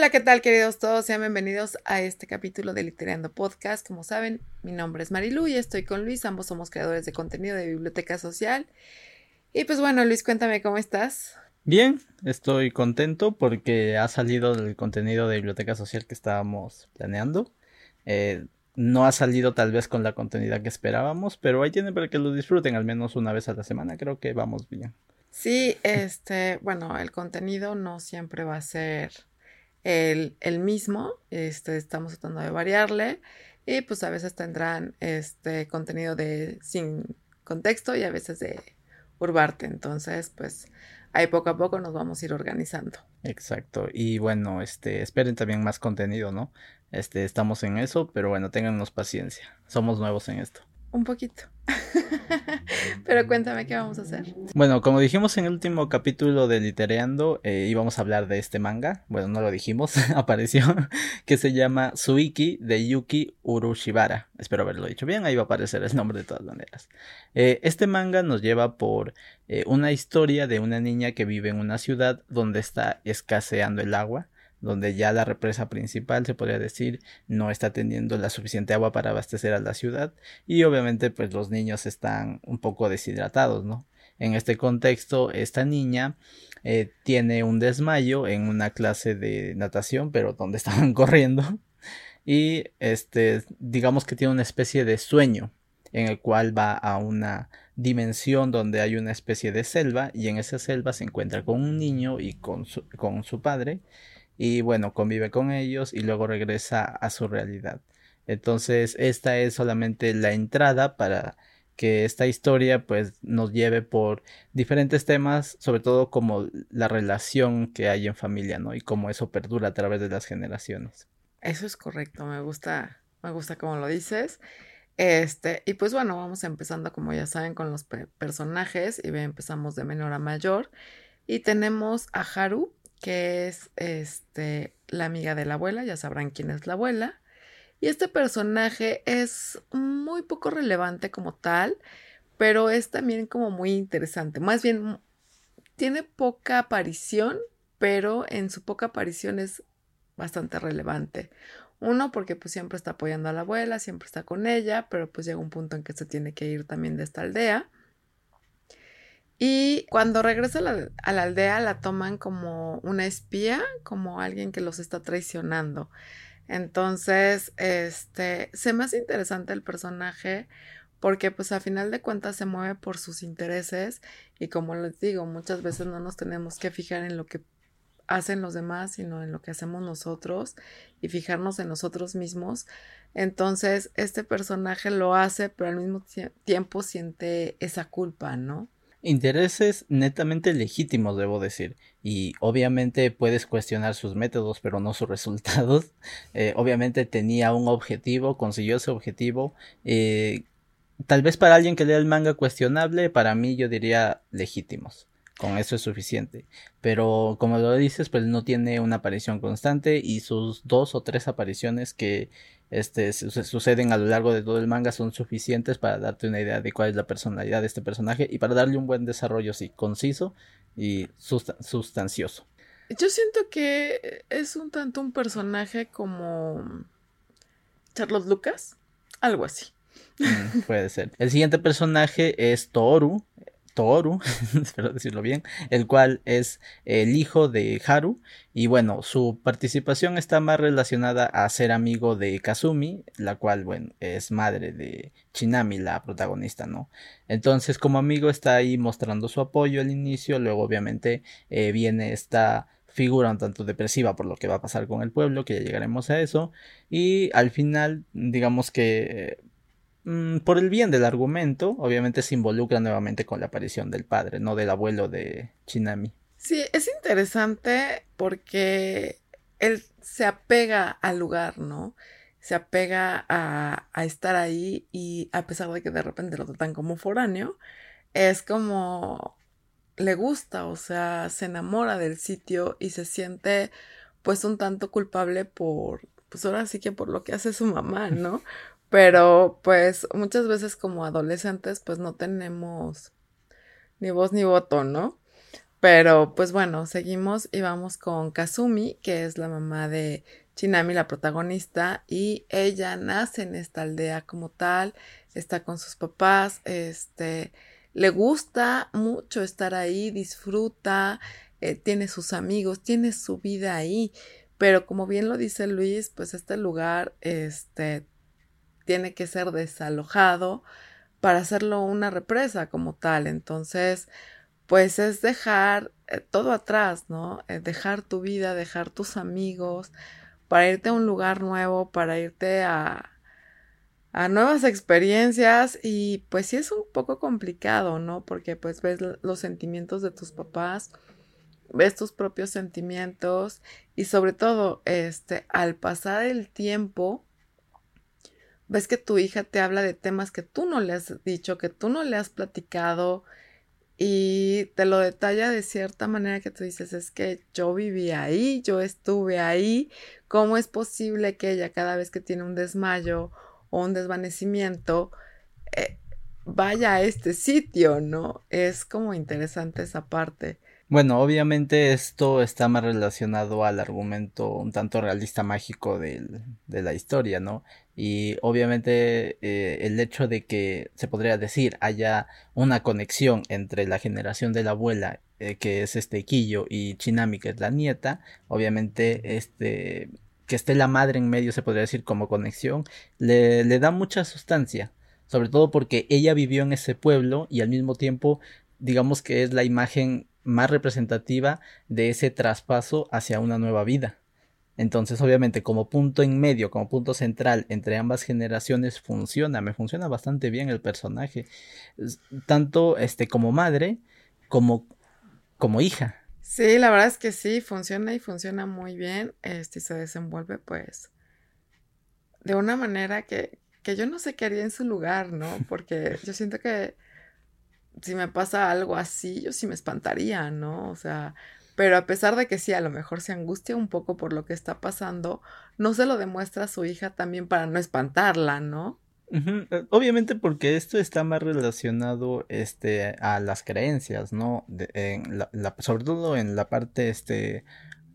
Hola, ¿qué tal queridos todos? Sean bienvenidos a este capítulo de Literando Podcast. Como saben, mi nombre es Marilu y estoy con Luis. Ambos somos creadores de contenido de Biblioteca Social. Y pues bueno, Luis, cuéntame cómo estás. Bien, estoy contento porque ha salido el contenido de Biblioteca Social que estábamos planeando. Eh, no ha salido tal vez con la continuidad que esperábamos, pero ahí tienen para que lo disfruten al menos una vez a la semana. Creo que vamos bien. Sí, este, bueno, el contenido no siempre va a ser el, mismo, este, estamos tratando de variarle y pues a veces tendrán este contenido de sin contexto y a veces de urbarte, entonces pues ahí poco a poco nos vamos a ir organizando. Exacto, y bueno, este, esperen también más contenido, ¿no? Este, estamos en eso, pero bueno, téngannos paciencia, somos nuevos en esto. Un poquito. Pero cuéntame qué vamos a hacer. Bueno, como dijimos en el último capítulo de Litereando, eh, íbamos a hablar de este manga. Bueno, no lo dijimos, apareció. Que se llama Suiki de Yuki Urushibara. Espero haberlo dicho bien, ahí va a aparecer el nombre de todas maneras. Eh, este manga nos lleva por eh, una historia de una niña que vive en una ciudad donde está escaseando el agua donde ya la represa principal, se podría decir, no está teniendo la suficiente agua para abastecer a la ciudad y obviamente pues los niños están un poco deshidratados, ¿no? En este contexto, esta niña eh, tiene un desmayo en una clase de natación, pero donde estaban corriendo y este, digamos que tiene una especie de sueño en el cual va a una dimensión donde hay una especie de selva y en esa selva se encuentra con un niño y con su, con su padre y bueno, convive con ellos y luego regresa a su realidad. Entonces, esta es solamente la entrada para que esta historia pues nos lleve por diferentes temas, sobre todo como la relación que hay en familia, ¿no? Y cómo eso perdura a través de las generaciones. Eso es correcto, me gusta, me gusta como lo dices. Este, y pues bueno, vamos empezando como ya saben con los personajes y empezamos de menor a mayor y tenemos a Haru, que es este, la amiga de la abuela, ya sabrán quién es la abuela. Y este personaje es muy poco relevante como tal, pero es también como muy interesante. Más bien, tiene poca aparición, pero en su poca aparición es bastante relevante. Uno, porque pues siempre está apoyando a la abuela, siempre está con ella, pero pues llega un punto en que se tiene que ir también de esta aldea. Y cuando regresa a la, aldea la toman como una espía, como alguien que los está traicionando. Entonces, este, se me hace interesante el personaje porque pues a final de cuentas se mueve por sus intereses y como les digo, muchas veces no nos tenemos que fijar en lo que hacen los demás, sino en lo que hacemos nosotros y fijarnos en nosotros mismos. Entonces, este personaje lo hace, pero al mismo tiempo siente esa culpa, ¿no? Intereses netamente legítimos, debo decir. Y obviamente puedes cuestionar sus métodos, pero no sus resultados. Eh, obviamente tenía un objetivo, consiguió ese objetivo. Eh, tal vez para alguien que lea el manga cuestionable, para mí yo diría legítimos. Con eso es suficiente. Pero como lo dices, pues no tiene una aparición constante y sus dos o tres apariciones que este, suceden a lo largo de todo el manga son suficientes para darte una idea de cuál es la personalidad de este personaje y para darle un buen desarrollo así, conciso y sustancioso. Yo siento que es un tanto un personaje como Charlotte Lucas, algo así. Mm, puede ser. El siguiente personaje es Toru, Toru, espero decirlo bien, el cual es el hijo de Haru. Y bueno, su participación está más relacionada a ser amigo de Kazumi, la cual, bueno, es madre de Chinami, la protagonista, ¿no? Entonces, como amigo está ahí mostrando su apoyo al inicio, luego obviamente eh, viene esta figura un tanto depresiva por lo que va a pasar con el pueblo, que ya llegaremos a eso, y al final, digamos que Mm, por el bien del argumento, obviamente se involucra nuevamente con la aparición del padre, no del abuelo de Chinami. Sí, es interesante porque él se apega al lugar, ¿no? Se apega a, a estar ahí y a pesar de que de repente lo tratan como foráneo, es como le gusta, o sea, se enamora del sitio y se siente pues un tanto culpable por, pues ahora sí que por lo que hace su mamá, ¿no? Pero pues muchas veces como adolescentes pues no tenemos ni voz ni voto, ¿no? Pero pues bueno, seguimos y vamos con Kazumi, que es la mamá de Chinami, la protagonista, y ella nace en esta aldea como tal, está con sus papás, este, le gusta mucho estar ahí, disfruta, eh, tiene sus amigos, tiene su vida ahí, pero como bien lo dice Luis, pues este lugar, este, tiene que ser desalojado para hacerlo una represa como tal, entonces, pues es dejar eh, todo atrás, ¿no? Eh, dejar tu vida, dejar tus amigos, para irte a un lugar nuevo, para irte a, a nuevas experiencias y pues sí es un poco complicado, ¿no? Porque pues ves los sentimientos de tus papás, ves tus propios sentimientos y sobre todo, este, al pasar el tiempo, ves que tu hija te habla de temas que tú no le has dicho, que tú no le has platicado y te lo detalla de cierta manera que tú dices, es que yo viví ahí, yo estuve ahí, ¿cómo es posible que ella cada vez que tiene un desmayo o un desvanecimiento eh, vaya a este sitio, ¿no? Es como interesante esa parte. Bueno, obviamente esto está más relacionado al argumento un tanto realista mágico de la historia, ¿no? Y obviamente eh, el hecho de que se podría decir haya una conexión entre la generación de la abuela, eh, que es este Quillo, y Chinami, que es la nieta, obviamente este que esté la madre en medio, se podría decir como conexión, le da mucha sustancia, sobre todo porque ella vivió en ese pueblo y al mismo tiempo digamos que es la imagen más representativa de ese traspaso hacia una nueva vida. Entonces, obviamente, como punto en medio, como punto central entre ambas generaciones, funciona, me funciona bastante bien el personaje. Tanto este como madre, como, como hija. Sí, la verdad es que sí, funciona y funciona muy bien. Este se desenvuelve, pues, de una manera que, que yo no sé qué haría en su lugar, ¿no? Porque yo siento que si me pasa algo así, yo sí me espantaría, ¿no? O sea, pero a pesar de que sí, a lo mejor se angustia un poco por lo que está pasando, no se lo demuestra a su hija también para no espantarla, ¿no? Eh, obviamente porque esto está más relacionado este a las creencias, ¿no? en la, sobre todo en la parte este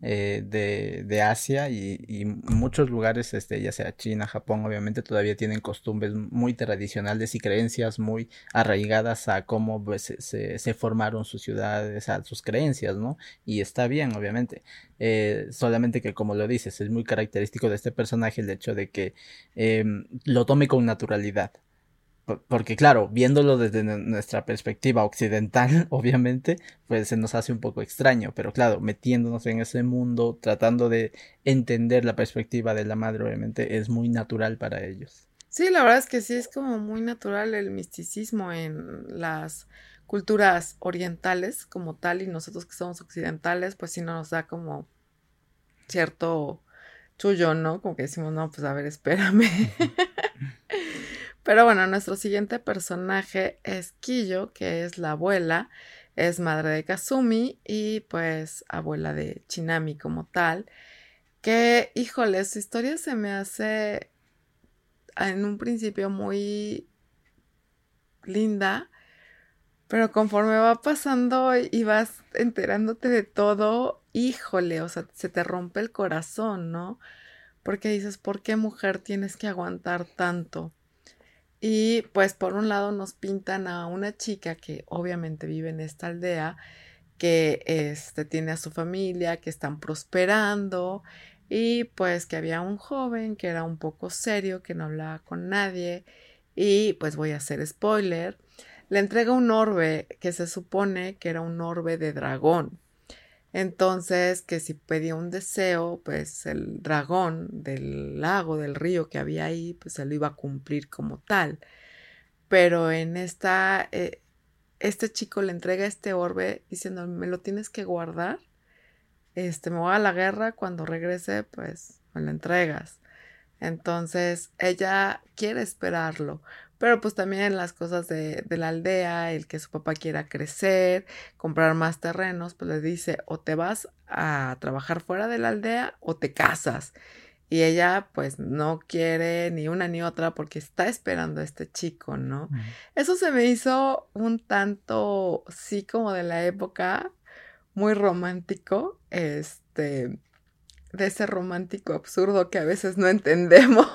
eh, de, de, Asia y, muchos lugares, este, ya sea China, Japón, obviamente todavía tienen costumbres muy tradicionales y creencias muy arraigadas a cómo pues, se, se, formaron sus ciudades, a sus creencias, ¿no? Y está bien, obviamente. Eh, solamente que, como lo dices, es muy característico de este personaje el hecho de que eh, lo tome con naturalidad porque claro, viéndolo desde nuestra perspectiva occidental, obviamente, pues se nos hace un poco extraño, pero claro, metiéndonos en ese mundo, tratando de entender la perspectiva de la madre, obviamente es muy natural para ellos. Sí, la verdad es que sí es como muy natural el misticismo en las culturas orientales como tal y nosotros que somos occidentales, pues sí nos da como cierto chullo, ¿no? Como que decimos, no, pues a ver, espérame. Pero bueno, nuestro siguiente personaje es Kiyo, que es la abuela, es madre de Kazumi y pues abuela de Chinami como tal. Que, híjole, su historia se me hace en un principio muy linda, pero conforme va pasando y vas enterándote de todo, híjole, o sea, se te rompe el corazón, ¿no? Porque dices, ¿por qué mujer tienes que aguantar tanto? Y pues por un lado nos pintan a una chica que obviamente vive en esta aldea, que este, tiene a su familia, que están prosperando y pues que había un joven que era un poco serio, que no hablaba con nadie y pues voy a hacer spoiler, le entrega un orbe que se supone que era un orbe de dragón. Entonces, que si pedía un deseo, pues el dragón del lago, del río que había ahí, pues se lo iba a cumplir como tal. Pero en esta, eh, este chico le entrega este orbe diciendo, me lo tienes que guardar. Este, me voy a la guerra, cuando regrese, pues me lo entregas. Entonces, ella quiere esperarlo, pero pues también las cosas de, de, la aldea, el que su papá quiera crecer, comprar más terrenos, pues le dice o te vas a trabajar fuera de la aldea o te casas. Y ella pues no quiere ni una ni otra porque está esperando a este chico, ¿no? Eso se me hizo un tanto, sí, como de la época, muy romántico, este, de ese romántico absurdo que a veces no entendemos.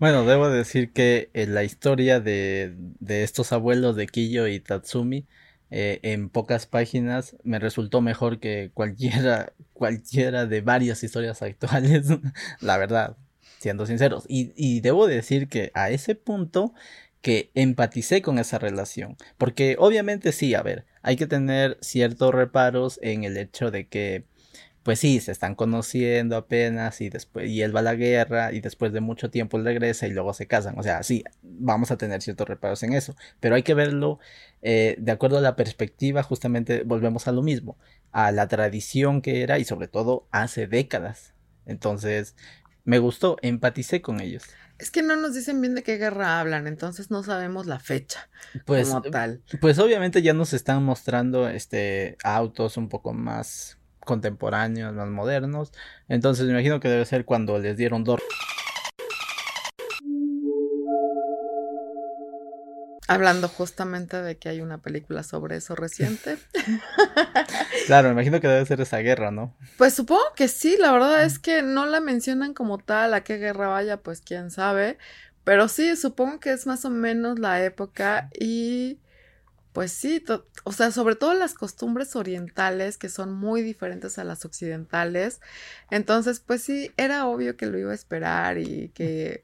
Bueno, debo decir que eh, la historia de, de, estos abuelos de Kiyo y Tatsumi eh, en pocas páginas me resultó mejor que cualquiera, cualquiera de varias historias actuales, la verdad, siendo sinceros. Y, y debo decir que a ese punto que empaticé con esa relación. Porque obviamente sí, a ver, hay que tener ciertos reparos en el hecho de que pues sí, se están conociendo apenas y después y él va a la guerra y después de mucho tiempo él regresa y luego se casan. O sea, sí, vamos a tener ciertos reparos en eso, pero hay que verlo eh, de acuerdo a la perspectiva, justamente volvemos a lo mismo, a la tradición que era y sobre todo hace décadas. Entonces, me gustó, empaticé con ellos. Es que no nos dicen bien de qué guerra hablan, entonces no sabemos la fecha pues, como tal. Pues obviamente ya nos están mostrando este autos un poco más contemporáneos, más modernos. Entonces me imagino que debe ser cuando les dieron dos. Hablando justamente de que hay una película sobre eso reciente. claro, me imagino que debe ser esa guerra, ¿no? Pues supongo que sí, la verdad es que no la mencionan como tal, a qué guerra vaya, pues quién sabe. Pero sí, supongo que es más o menos la época y pues sí, o sea, sobre todo las costumbres orientales que son muy diferentes a las occidentales. Entonces, pues sí, era obvio que lo iba a esperar y que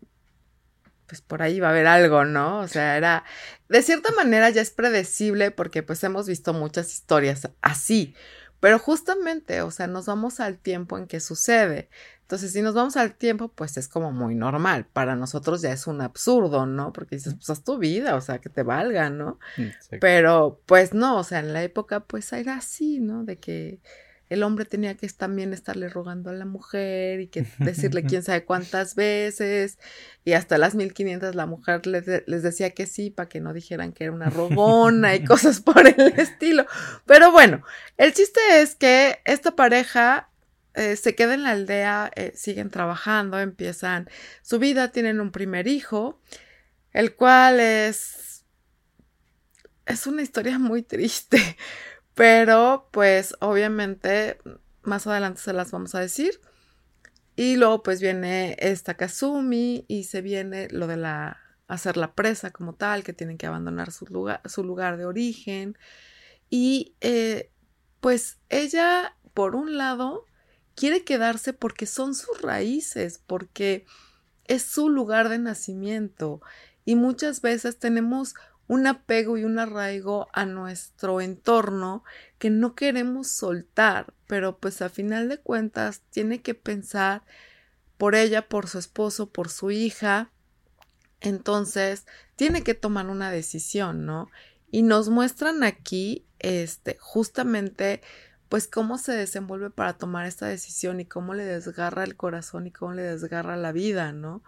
pues por ahí va a haber algo, ¿no? O sea, era, de cierta manera ya es predecible porque pues hemos visto muchas historias así, pero justamente, o sea, nos vamos al tiempo en que sucede. Entonces, si nos vamos al tiempo, pues es como muy normal. Para nosotros ya es un absurdo, ¿no? Porque dices, pues haz tu vida, o sea, que te valga, ¿no? Pero, pues no, o sea, en la época, pues era así, ¿no? De que el hombre tenía que también estarle rogando a la mujer y que decirle quién sabe cuántas veces y hasta las 1500 la mujer les, les decía que sí para que no dijeran que era una rogona y cosas por el estilo. Pero bueno, el chiste es que esta pareja eh, se queda en la aldea, eh, siguen trabajando, empiezan su vida, tienen un primer hijo, el cual es... es una historia muy triste pero pues obviamente más adelante se las vamos a decir. Y luego pues viene esta Kazumi y se viene lo de la hacer la presa como tal, que tienen que abandonar su lugar, su lugar de origen. Y eh, pues ella, por un lado, quiere quedarse porque son sus raíces, porque es su lugar de nacimiento. Y muchas veces tenemos un apego y un arraigo a nuestro entorno que no queremos soltar, pero pues a final de cuentas tiene que pensar por ella, por su esposo, por su hija. Entonces, tiene que tomar una decisión, ¿no? Y nos muestran aquí, este, justamente, pues cómo se desenvuelve para tomar esta decisión y cómo le desgarra el corazón y cómo le desgarra la vida, ¿no?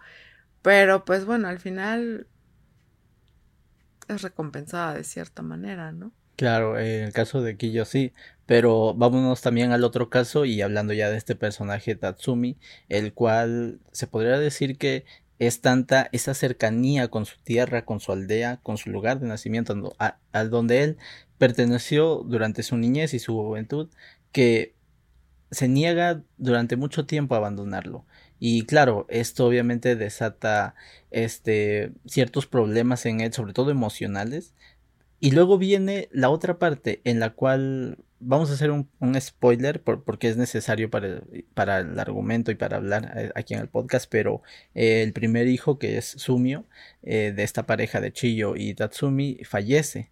Pero pues bueno, al final es recompensada de cierta manera, ¿no? Claro, en el caso de Kiyo sí, pero vámonos también al otro caso y hablando ya de este personaje Tatsumi, el cual se podría decir que es tanta esa cercanía con su tierra, con su aldea, con su lugar de nacimiento, al donde él perteneció durante su niñez y su juventud, que se niega durante mucho tiempo a abandonarlo. Y claro, esto obviamente desata este, ciertos problemas en él, sobre todo emocionales. Y luego viene la otra parte en la cual vamos a hacer un, spoiler porque es necesario para, para, el argumento y para hablar eh, aquí en el podcast, pero eh, el primer hijo que es Sumio, eh, de esta pareja de Chiyo y Tatsumi, fallece.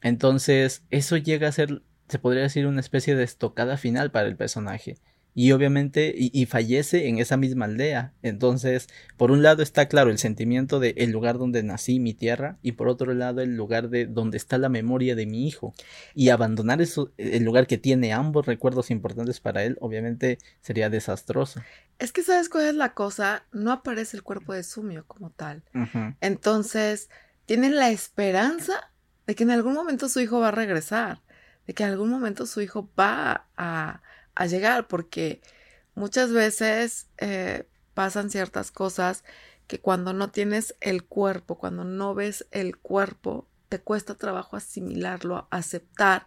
Entonces eso llega a ser, se podría decir, una especie de estocada final para el personaje y obviamente y, fallece en esa misma aldea. Entonces, por un lado está claro el sentimiento de el lugar donde nací, mi tierra, y por otro lado el lugar de donde está la memoria de mi hijo. Y abandonar eso, el lugar que tiene ambos recuerdos importantes para él, obviamente sería desastroso. Es que sabes cuál es la cosa, no aparece el cuerpo de Sumio como tal. Entonces, tienen la esperanza de que en algún momento su hijo va a regresar, de que en algún momento su hijo va a a llegar, porque muchas veces eh, pasan ciertas cosas que cuando no tienes el cuerpo, cuando no ves el cuerpo, te cuesta trabajo asimilarlo, aceptar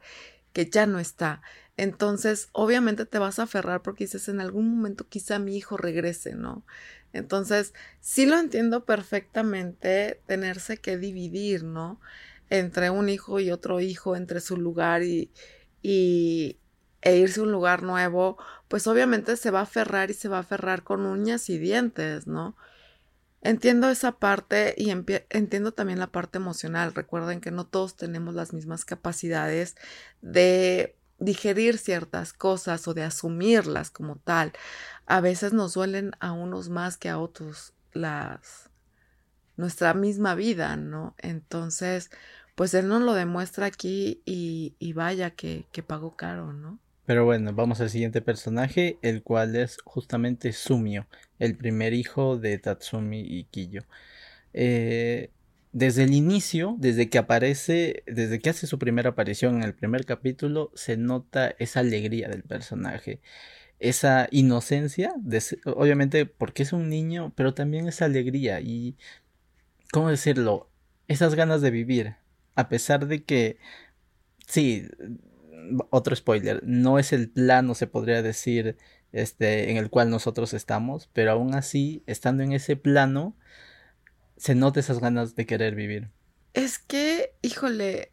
que ya no está. Entonces, obviamente te vas a aferrar porque dices, en algún momento quizá mi hijo regrese, ¿no? Entonces, sí lo entiendo perfectamente tenerse que dividir, ¿no? Entre un hijo y otro hijo, entre su lugar y, y e irse a un lugar nuevo, pues obviamente se va a aferrar y se va a aferrar con uñas y dientes, ¿no? Entiendo esa parte y entiendo también la parte emocional. Recuerden que no todos tenemos las mismas capacidades de digerir ciertas cosas o de asumirlas como tal. A veces nos duelen a unos más que a otros las nuestra misma vida, ¿no? Entonces, pues él nos lo demuestra aquí y, vaya que, que pagó caro, ¿no? Pero bueno, vamos al siguiente personaje, el cual es justamente Sumio, el primer hijo de Tatsumi y Kiyo. Eh, desde el inicio, desde que aparece, desde que hace su primera aparición en el primer capítulo, se nota esa alegría del personaje, esa inocencia, obviamente porque es un niño, pero también esa alegría y, ¿cómo decirlo? Esas ganas de vivir, a pesar de que, sí, otro spoiler, no es el plano, se podría decir, este, en el cual nosotros estamos, pero aún así, estando en ese plano, se nota esas ganas de querer vivir. Es que, híjole,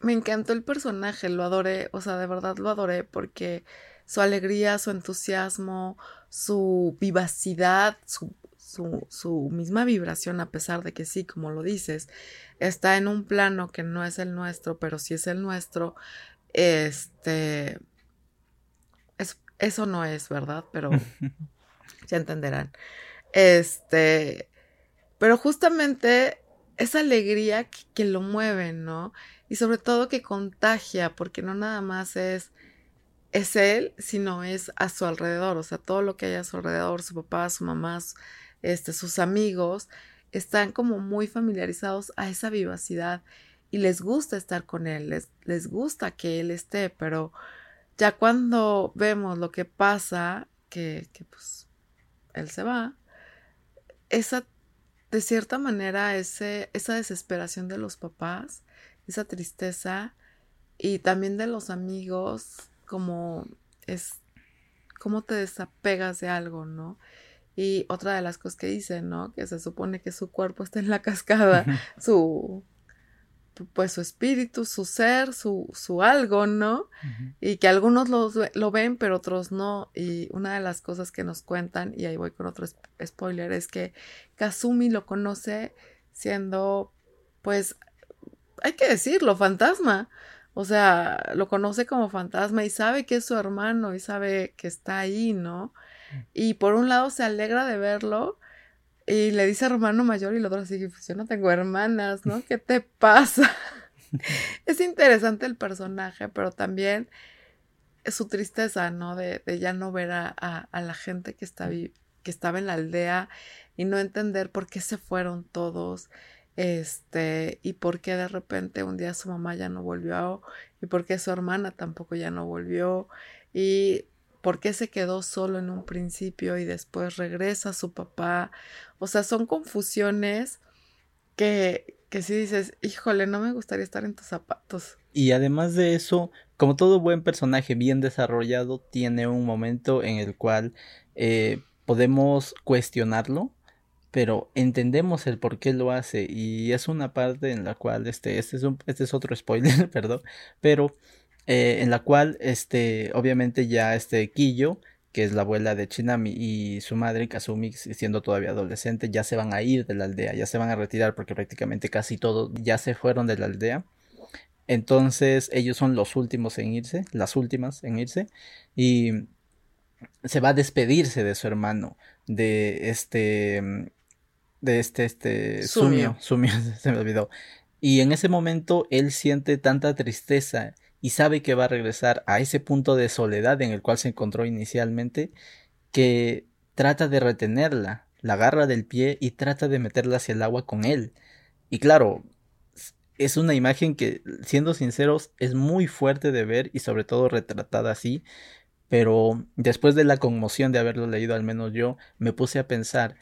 me encantó el personaje, lo adoré, o sea, de verdad lo adoré porque su alegría, su entusiasmo, su vivacidad, su, su, su, misma vibración, a pesar de que sí, como lo dices, está en un plano que no es el nuestro, pero sí es el nuestro, este, eso no es, ¿verdad? Pero ya entenderán. Este, pero justamente esa alegría que, lo mueve, ¿no? Y sobre todo que contagia, porque no nada más es, es él, sino es a su alrededor, o sea, todo lo que hay a su alrededor, su papá, su mamá, este, sus amigos, están como muy familiarizados a esa vivacidad y les gusta estar con él, les, les gusta que él esté, pero ya cuando vemos lo que pasa, que, que pues él se va, esa, de cierta manera, ese, esa desesperación de los papás, esa tristeza y también de los amigos, como es, cómo te desapegas de algo, ¿no? Y otra de las cosas que dicen, ¿no? Que se supone que su cuerpo está en la cascada, su pues su espíritu, su ser, su, su algo, ¿no? Y que algunos lo, lo, ven, pero otros no. Y una de las cosas que nos cuentan, y ahí voy con otro spoiler, es que Kazumi lo conoce siendo, pues, hay que decirlo, fantasma. O sea, lo conoce como fantasma y sabe que es su hermano y sabe que está ahí, ¿no? Y por un lado se alegra de verlo, y le dice hermano mayor y el otro así, pues yo no tengo hermanas, ¿no? ¿Qué te pasa? es interesante el personaje, pero también su tristeza, ¿no? De, ya no ver a, la gente que, está, que estaba en la aldea y no entender por qué se fueron todos, este, y por qué de repente un día su mamá ya no volvió, y por qué su hermana tampoco ya no volvió, y por qué se quedó solo en un principio y después regresa a su papá. O sea, son confusiones que, que si dices, híjole, no me gustaría estar en tus zapatos. Y además de eso, como todo buen personaje bien desarrollado, tiene un momento en el cual eh, podemos cuestionarlo, pero entendemos el por qué lo hace y es una parte en la cual este, este, es, un, este es otro spoiler, perdón, pero eh, en la cual, este, obviamente ya este Kiyo, que es la abuela de Chinami y su madre Kazumi, siendo todavía adolescente, ya se van a ir de la aldea, ya se van a retirar porque prácticamente casi todos ya se fueron de la aldea. Entonces ellos son los últimos en irse, las últimas en irse, y se va a despedirse de su hermano, de este, de este, este, Sumio, Sumio, se me olvidó. Y en ese momento él siente tanta tristeza y sabe que va a regresar a ese punto de soledad en el cual se encontró inicialmente, que trata de retenerla, la agarra del pie y trata de meterla hacia el agua con él. Y claro, es una imagen que, siendo sinceros, es muy fuerte de ver y sobre todo retratada así, pero después de la conmoción de haberlo leído, al menos yo, me puse a pensar,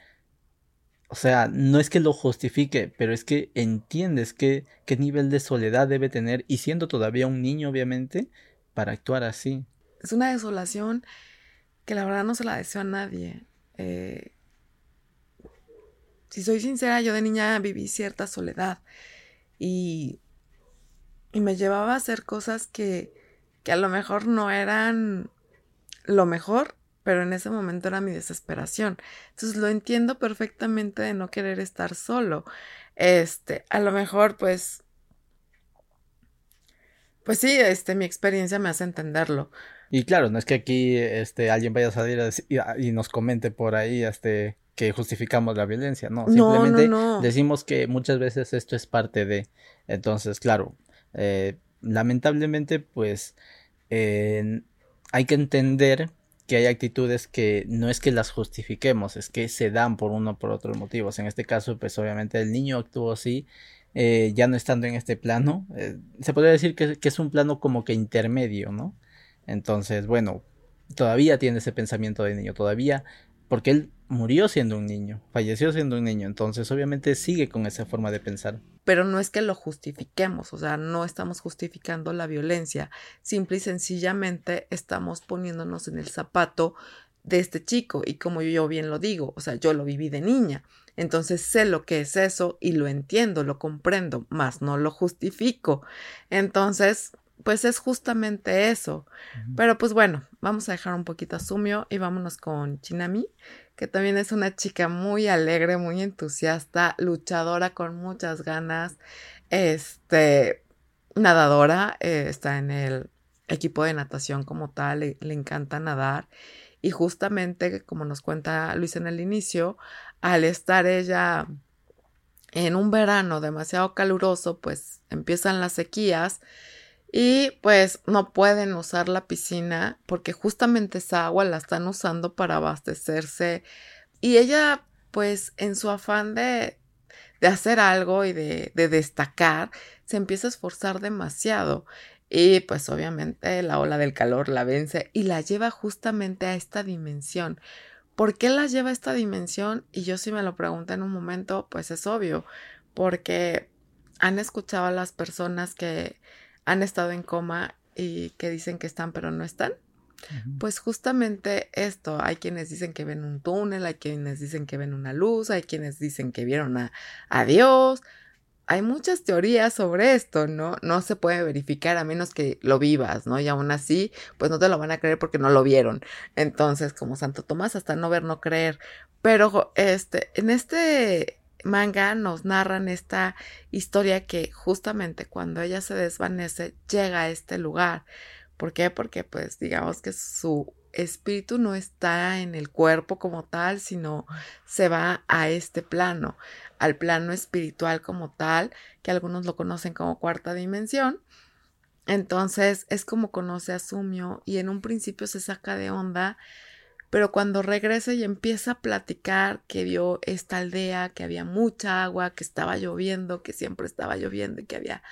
o sea, no es que lo justifique, pero es que entiendes qué, qué nivel de soledad debe tener y siendo todavía un niño, obviamente, para actuar así. Es una desolación que la verdad no se la deseo a nadie. Eh, si soy sincera, yo de niña viví cierta soledad y, y me llevaba a hacer cosas que, que a lo mejor no eran lo mejor, pero en ese momento era mi desesperación. Entonces lo entiendo perfectamente de no querer estar solo. Este, a lo mejor pues pues sí, este mi experiencia me hace entenderlo. Y claro, no es que aquí este alguien vaya a salir y, nos comente por ahí este que justificamos la violencia, no, simplemente decimos que muchas veces esto es parte de, entonces, claro, eh, lamentablemente, pues, hay que entender que hay actitudes que no es que las justifiquemos, es que se dan por uno o por otros motivos. En este caso, pues obviamente el niño actuó así, eh, ya no estando en este plano. Eh, se podría decir que, que, es un plano como que intermedio, ¿no? Entonces, bueno, todavía tiene ese pensamiento de niño, todavía porque él murió siendo un niño, falleció siendo un niño, entonces obviamente sigue con esa forma de pensar. Pero no es que lo justifiquemos, o sea, no estamos justificando la violencia, simple y sencillamente estamos poniéndonos en el zapato de este chico y como yo bien lo digo, o sea, yo lo viví de niña, entonces sé lo que es eso y lo entiendo, lo comprendo, más no lo justifico. Entonces, pues es justamente eso. Pero pues bueno, vamos a dejar un poquito a Sumio y vámonos con Chinami, que también es una chica muy alegre, muy entusiasta, luchadora con muchas ganas, este, nadadora, eh, está en el equipo de natación como tal, le, le encanta nadar. Y justamente, como nos cuenta Luis en el inicio, al estar ella en un verano demasiado caluroso, pues empiezan las sequías y pues no pueden usar la piscina porque justamente esa agua la están usando para abastecerse. Y ella pues en su afán de, de hacer algo y de, de destacar, se empieza a esforzar demasiado. Y pues obviamente la ola del calor la vence y la lleva justamente a esta dimensión. ¿Por qué la lleva a esta dimensión? Y yo si me lo pregunto en un momento, pues es obvio, porque han escuchado a las personas que han estado en coma y que dicen que están pero no están. Pues justamente esto, hay quienes dicen que ven un túnel, hay quienes dicen que ven una luz, hay quienes dicen que vieron a, a Dios. Hay muchas teorías sobre esto, ¿no? No se puede verificar a menos que lo vivas, ¿no? Y aún así, pues no te lo van a creer porque no lo vieron. Entonces, como Santo Tomás, hasta no ver, no creer. Pero, este, en este manga nos narran esta historia que justamente cuando ella se desvanece llega a este lugar. ¿Por qué? Porque pues digamos que su espíritu no está en el cuerpo como tal, sino se va a este plano, al plano espiritual como tal, que algunos lo conocen como cuarta dimensión. Entonces es como conoce a Sumio y en un principio se saca de onda pero cuando regresa y empieza a platicar que vio esta aldea, que había mucha agua, que estaba lloviendo, que siempre estaba lloviendo y que había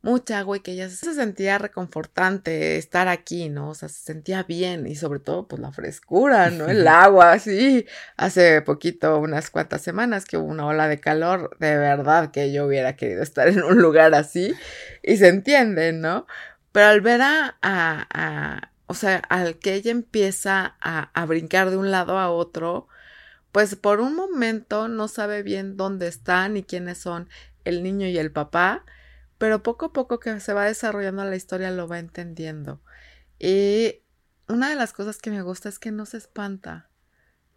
mucha agua y que ella se sentía reconfortante estar aquí, ¿no? O sea, se sentía bien y sobre todo pues la frescura, ¿no? El agua, sí. Hace poquito, unas cuantas semanas que hubo una ola de calor, de verdad que yo hubiera querido estar en un lugar así y se entiende, ¿no? Pero al ver a, a o sea, al que ella empieza a, a, brincar de un lado a otro, pues por un momento no sabe bien dónde están y quiénes son el niño y el papá, pero poco a poco que se va desarrollando la historia lo va entendiendo. Y una de las cosas que me gusta es que no se espanta,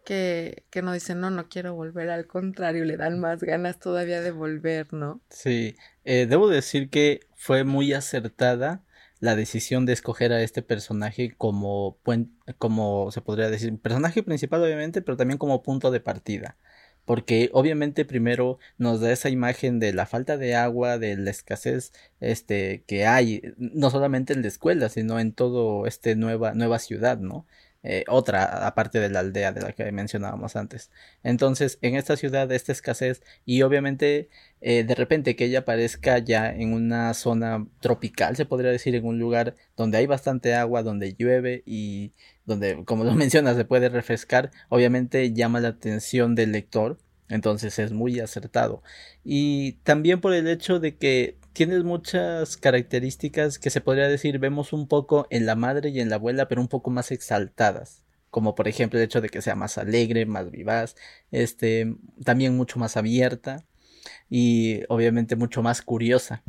que, que no dice, no, no quiero volver, al contrario, le dan más ganas todavía de volver, ¿no? Sí, eh, debo decir que fue muy acertada la decisión de escoger a este personaje como, como se podría decir, personaje principal obviamente, pero también como punto de partida. Porque obviamente primero nos da esa imagen de la falta de agua, de la escasez este, que hay, no solamente en la escuela, sino en todo este nueva, nueva ciudad, ¿no? Eh, otra aparte de la aldea de la que mencionábamos antes. Entonces, en esta ciudad, esta escasez y obviamente eh, de repente que ella aparezca ya en una zona tropical, se podría decir, en un lugar donde hay bastante agua, donde llueve y donde, como lo mencionas, se puede refrescar, obviamente llama la atención del lector Entonces es muy acertado. Y también por el hecho de que tienes muchas características que se podría decir vemos un poco en la madre y en la abuela, pero un poco más exaltadas. Como por ejemplo el hecho de que sea más alegre, más vivaz, este, también mucho más abierta y obviamente mucho más curiosa.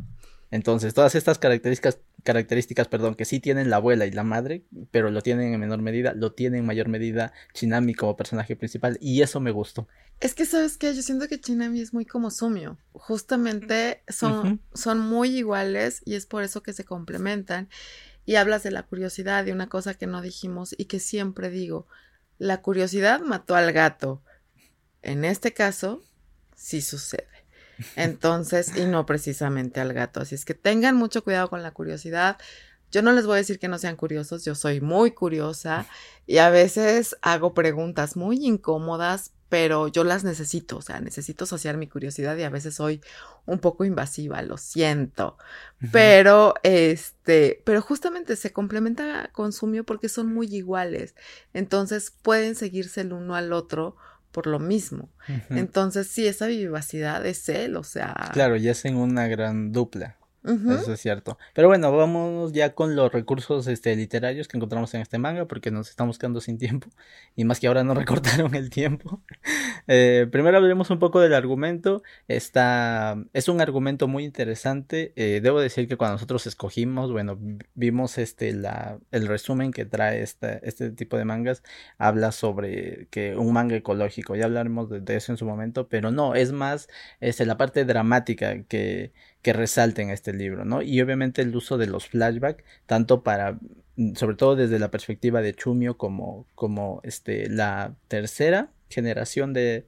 Entonces, todas estas características, características, perdón, que sí tienen la abuela y la madre, pero lo tienen en menor medida, lo tiene en mayor medida Chinami como personaje principal, y eso me gustó. Es que, ¿sabes qué? Yo siento que Chinami es muy como Sumio. Justamente son, son muy iguales y es por eso que se complementan. Y hablas de la curiosidad, de una cosa que no dijimos y que siempre digo, la curiosidad mató al gato. En este caso, sí sucede. Entonces, y no precisamente al gato. Así es que tengan mucho cuidado con la curiosidad. Yo no les voy a decir que no sean curiosos, yo soy muy curiosa y a veces hago preguntas muy incómodas, pero yo las necesito, o sea, necesito saciar mi curiosidad y a veces soy un poco invasiva, lo siento. Pero este, pero justamente se complementa con Sumio porque son muy iguales. Entonces pueden seguirse el uno al otro por lo mismo. Entonces, sí, esa vivacidad es él, o sea. Claro, y hacen una gran dupla. Eso es cierto. Pero bueno, vamos ya con los recursos este, literarios que encontramos en este manga, porque nos estamos quedando sin tiempo. Y más que ahora no recortaron el tiempo. Eh, primero hablemos un poco del argumento. Está, es un argumento muy interesante. Eh, debo decir que cuando nosotros escogimos, bueno, vimos este, la, el resumen que trae este, este tipo de mangas. Habla sobre que un manga ecológico. Ya hablaremos de, eso en su momento, pero no, es más este, la parte dramática que que resalten este libro, ¿no? Y obviamente el uso de los flashbacks, tanto para, mm, sobre todo desde la perspectiva de Chumio como, como este, la tercera generación de,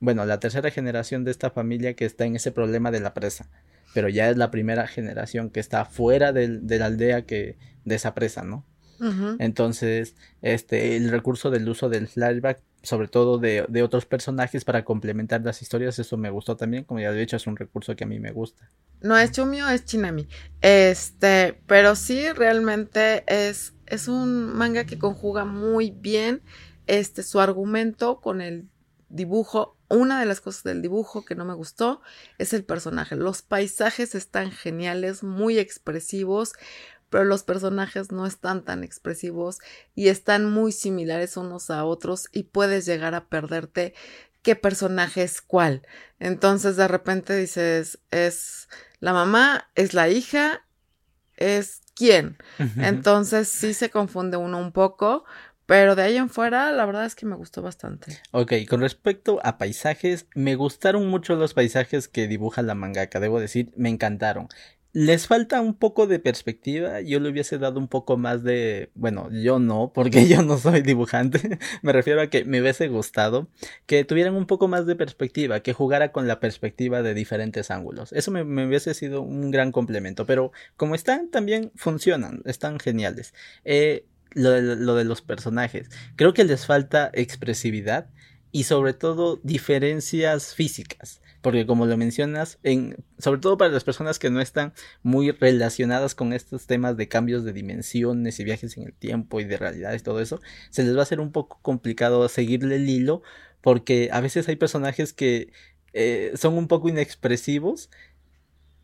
bueno, la tercera generación de esta familia que está en ese problema de la presa, pero ya es la primera generación que está fuera de la aldea que, de esa presa, ¿no? Entonces, este, el recurso del uso del flashback, sobre todo de, de, otros personajes para complementar las historias, eso me gustó también. Como ya he dicho, es un recurso que a mí me gusta. No es Chumio, es Chinami. Este, pero sí, realmente es, es un manga que conjuga muy bien este, su argumento con el dibujo. Una de las cosas del dibujo que no me gustó es el personaje. Los paisajes están geniales, muy expresivos, pero los personajes no están tan expresivos y están muy similares unos a otros y puedes llegar a perderte qué personaje es cuál. Entonces de repente dices, es la mamá, es la hija, es quién. Entonces sí se confunde uno un poco, pero de ahí en fuera, la verdad es que me gustó bastante. Ok, con respecto a paisajes, me gustaron mucho los paisajes que dibuja la mangaka, debo decir, me encantaron. Les falta un poco de perspectiva, yo le hubiese dado un poco más de, bueno, yo no, porque yo no soy dibujante, me refiero a que me hubiese gustado que tuvieran un poco más de perspectiva, que jugara con la perspectiva de diferentes ángulos. Eso me, hubiese sido un gran complemento, pero como están, también funcionan, están geniales. Eh, lo, de, lo de los personajes, creo que les falta expresividad y sobre todo diferencias físicas porque como lo mencionas, en, sobre todo para las personas que no están muy relacionadas con estos temas de cambios de dimensiones y viajes en el tiempo y de realidades todo eso, se les va a hacer un poco complicado seguirle el hilo, porque a veces hay personajes que eh, son un poco inexpresivos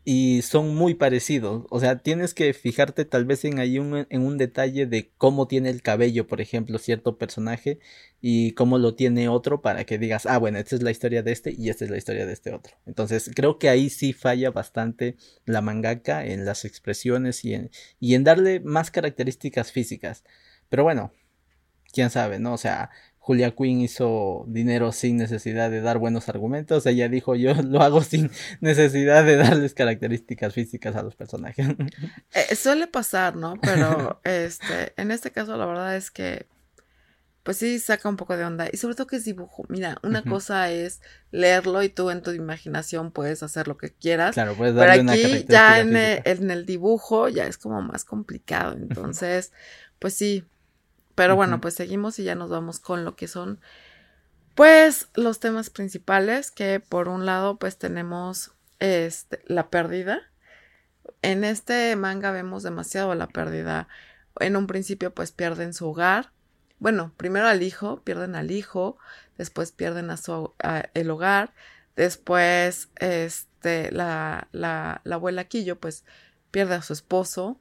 y son muy parecidos. O sea, tienes que fijarte tal vez en ahí un, en un detalle de cómo tiene el cabello, por ejemplo, cierto personaje y cómo lo tiene otro para que digas, ah, bueno, esta es la historia de este y esta es la historia de este otro. Entonces, creo que ahí sí falla bastante la mangaka en las expresiones y en, y en darle más características físicas. Pero bueno, quién sabe, ¿no? O sea, Julia Quinn hizo dinero sin necesidad de dar buenos argumentos. Ella dijo, yo lo hago sin necesidad de darles características físicas a los personajes. Eh, suele pasar, ¿no? Pero este, en este caso la verdad es que, pues sí, saca un poco de onda. Y sobre todo que es dibujo. Mira, una cosa es leerlo y tú en tu imaginación puedes hacer lo que quieras. Claro, puedes darle Pero aquí ya en en el dibujo ya es como más complicado. Entonces, pues sí, pero bueno, pues seguimos y ya nos vamos con lo que son, pues, los temas principales, que por un lado, pues tenemos este, la pérdida. En este manga vemos demasiado la pérdida. En un principio, pues pierden su hogar, bueno, primero al hijo, pierden al hijo, después pierden a su el hogar, después este la, la, la abuela Quillo pues pierde a su esposo.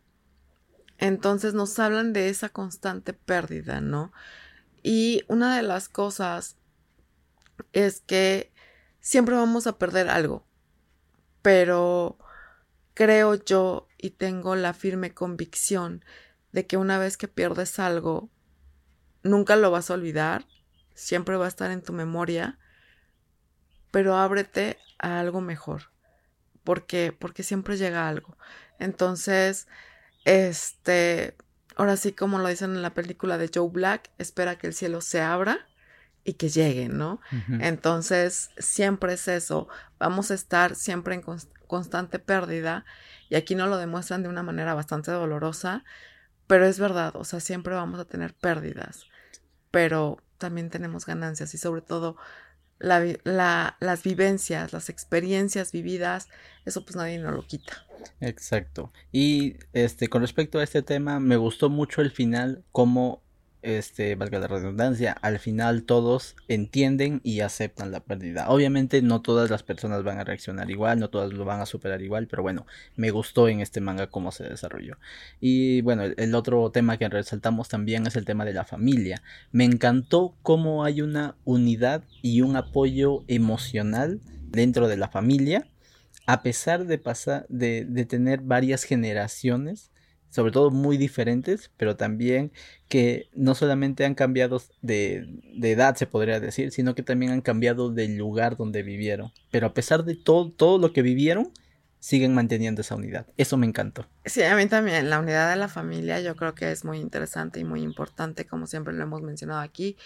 Entonces nos hablan de esa constante pérdida, ¿no? Y una de las cosas es que siempre vamos a perder algo, pero creo yo y tengo la firme convicción de que una vez que pierdes algo, nunca lo vas a olvidar, siempre va a estar en tu memoria, pero ábrete a algo mejor, porque porque siempre llega algo. Entonces, este, ahora sí como lo dicen en la película de Joe Black, espera que el cielo se abra y que llegue, ¿no? Entonces, siempre es eso, vamos a estar siempre en constante pérdida y aquí no lo demuestran de una manera bastante dolorosa, pero es verdad, o sea, siempre vamos a tener pérdidas, pero también tenemos ganancias y sobre todo la, las vivencias, las experiencias vividas, eso pues nadie nos lo quita. Exacto. Y este, con respecto a este tema, me gustó mucho el final, como este, valga la redundancia, al final todos entienden y aceptan la pérdida. Obviamente no todas las personas van a reaccionar igual, no todas lo van a superar igual, pero bueno, me gustó en este manga cómo se desarrolló. Y bueno, el, otro tema que resaltamos también es el tema de la familia. Me encantó cómo hay una unidad y un apoyo emocional dentro de la familia, a pesar de pasar, de, de tener varias generaciones sobre todo muy diferentes, pero también que no solamente han cambiado de, edad, se podría decir, sino que también han cambiado del lugar donde vivieron. Pero a pesar de todo, todo lo que vivieron, siguen manteniendo esa unidad. Eso me encantó. Sí, a mí también. La unidad de la familia yo creo que es muy interesante y muy importante, como siempre lo hemos mencionado aquí.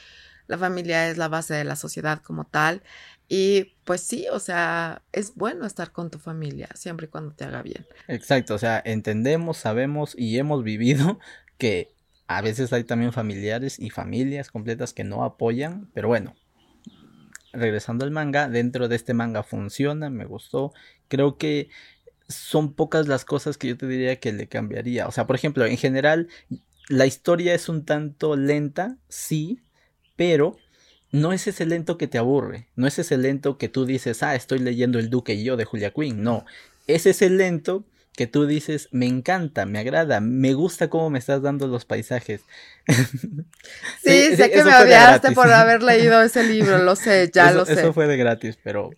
La familia es la base de la sociedad como tal y pues sí, o sea, es bueno estar con tu familia siempre y cuando te haga bien. Exacto, o sea, entendemos, sabemos y hemos vivido que a veces hay también familiares y familias completas que no apoyan, pero bueno, regresando al manga, dentro de este manga funciona, me gustó, creo que son pocas las cosas que yo te diría que le cambiaría, o sea, por ejemplo, en general, la historia es un tanto lenta, sí, pero no es ese lento que te aburre, no es ese lento que tú dices, ah, estoy leyendo El Duque y yo de Julia Quinn, no, es ese lento que tú dices, me encanta, me agrada, me gusta cómo me estás dando los paisajes. Sí, sé que me odiaste por haber leído ese libro, lo sé, ya lo sé. Eso fue de gratis, pero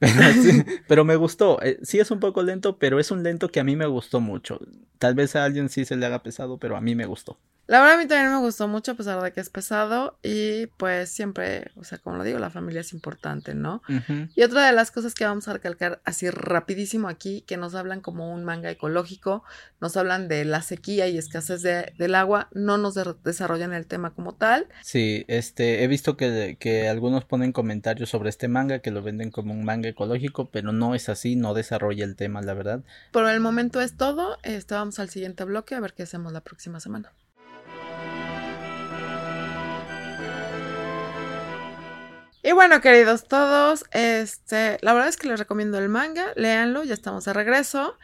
pero, me gustó. Eh, sí es un poco lento, pero es un lento que a mí me gustó mucho. Tal vez a alguien sí se le haga pesado, pero a mí me gustó. La verdad a mí también me gustó mucho a pesar de que es pesado y pues siempre, o sea, como lo digo, la familia es importante, ¿no? Y otra de las cosas que vamos a recalcar así rapidísimo aquí, que nos hablan como un manga ecológico, nos hablan de la sequía y escasez de, del agua, no nos desarrollan el tema como tal. Sí, este, he visto que, que algunos ponen comentarios sobre este manga, que lo venden como un manga ecológico, pero no es así, no desarrolla el tema, la verdad. Por el momento es todo, este, vamos al siguiente bloque a ver qué hacemos la próxima semana. Y bueno, queridos todos, este, la verdad es que les recomiendo el manga, léanlo, ya estamos de regreso.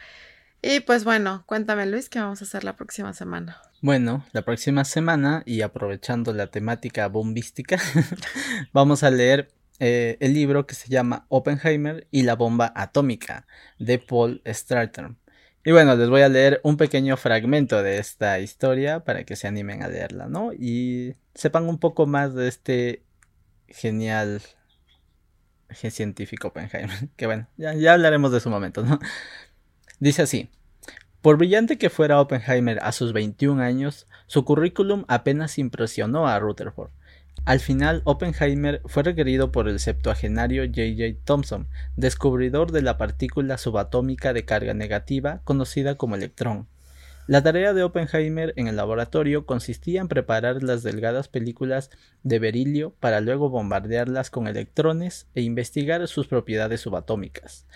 Y pues bueno, cuéntame Luis, ¿qué vamos a hacer la próxima semana? Bueno, la próxima semana, y aprovechando la temática bombística, vamos a leer eh, el libro que se llama Oppenheimer y la bomba atómica de Paul Strater. Y bueno, les voy a leer un pequeño fragmento de esta historia para que se animen a leerla, ¿no? Y sepan un poco más de este genial científico Oppenheimer. Que bueno, ya, ya hablaremos de su momento, ¿no? Dice así. Por brillante que fuera Oppenheimer a sus 21 años, su currículum apenas impresionó a Rutherford. Al final, Oppenheimer fue requerido por el septuagenario J.J. Thomson, descubridor de la partícula subatómica de carga negativa conocida como electrón. La tarea de Oppenheimer en el laboratorio consistía en preparar las delgadas películas de berilio para luego bombardearlas con electrones e investigar sus propiedades subatómicas.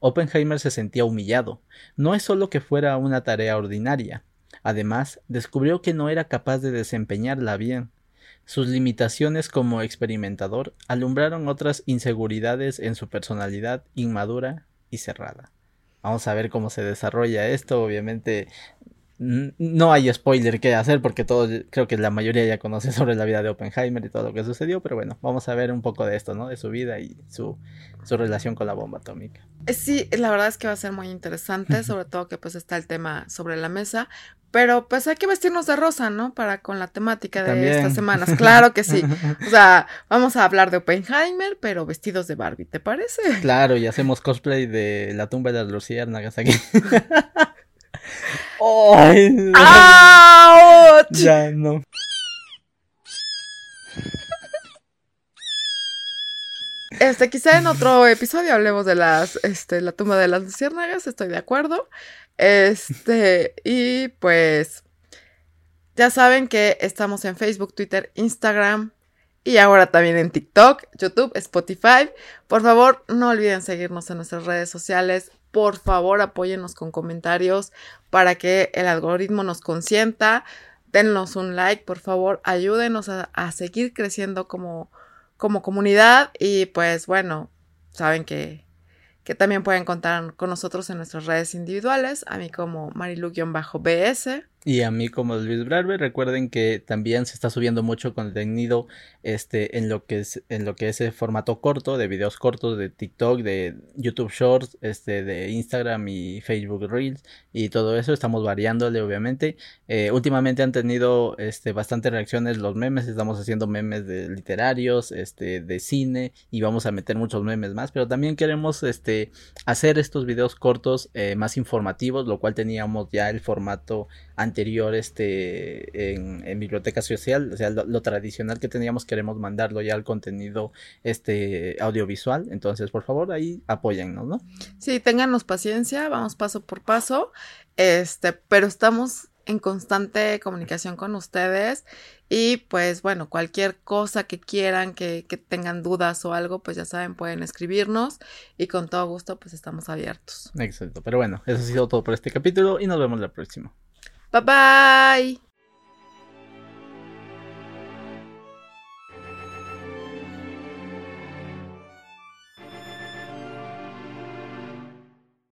Oppenheimer se sentía humillado. No es solo que fuera una tarea ordinaria. Además, descubrió que no era capaz de desempeñarla bien. Sus limitaciones como experimentador alumbraron otras inseguridades en su personalidad inmadura y cerrada. Vamos a ver cómo se desarrolla esto. Obviamente no hay spoiler que hacer porque todos, creo que la mayoría ya conoce sobre la vida de Oppenheimer y todo lo que sucedió, pero bueno, vamos a ver un poco de esto, ¿no? De su vida y su, su relación con la bomba atómica. Sí, la verdad es que va a ser muy interesante, sobre todo que pues está el tema sobre la mesa, pero pues hay que vestirnos de rosa, ¿no? Para con la temática de estas semanas. Claro que sí. O sea, vamos a hablar de Oppenheimer, pero vestidos de Barbie, ¿te parece? Claro, y hacemos cosplay de la tumba de las luciérnagas aquí. ¡Ay! Ya no. Este, quizá en otro episodio hablemos de las, este, la tumba de las luciérnagas, estoy de acuerdo. Este, y pues, ya saben que estamos en Facebook, Twitter, Instagram y ahora también en TikTok, YouTube, Spotify. Por favor, no olviden seguirnos en nuestras redes sociales. Por favor, apóyennos con comentarios para que el algoritmo nos consienta. Denos un like, por favor, ayúdenos a, a seguir creciendo como como comunidad y pues bueno, saben que, que también pueden contar con nosotros en nuestras redes individuales, a mí como marilu-bs y a mí como Luis Brarbe, recuerden que también se está subiendo mucho contenido este, en, lo que es, en lo que es el formato corto, de videos cortos de TikTok, de YouTube Shorts, este, de Instagram y Facebook Reels y todo eso. Estamos variándole, obviamente. Eh, últimamente han tenido este, bastantes reacciones los memes. Estamos haciendo memes de literarios, este, de cine y vamos a meter muchos memes más. Pero también queremos este, hacer estos videos cortos eh, más informativos, lo cual teníamos ya el formato anterior este, en, biblioteca social, o sea, lo, tradicional que teníamos, queremos mandarlo ya al contenido este, audiovisual. Entonces, por favor, ahí apóyennos, ¿no? Sí, ténganos paciencia, vamos paso por paso, este, pero estamos en constante comunicación con ustedes y pues bueno, cualquier cosa que quieran, que, que, tengan dudas o algo, pues ya saben, pueden escribirnos y con todo gusto pues estamos abiertos. Exacto, pero bueno, eso ha sido todo por este capítulo y nos vemos la próxima. 拜拜。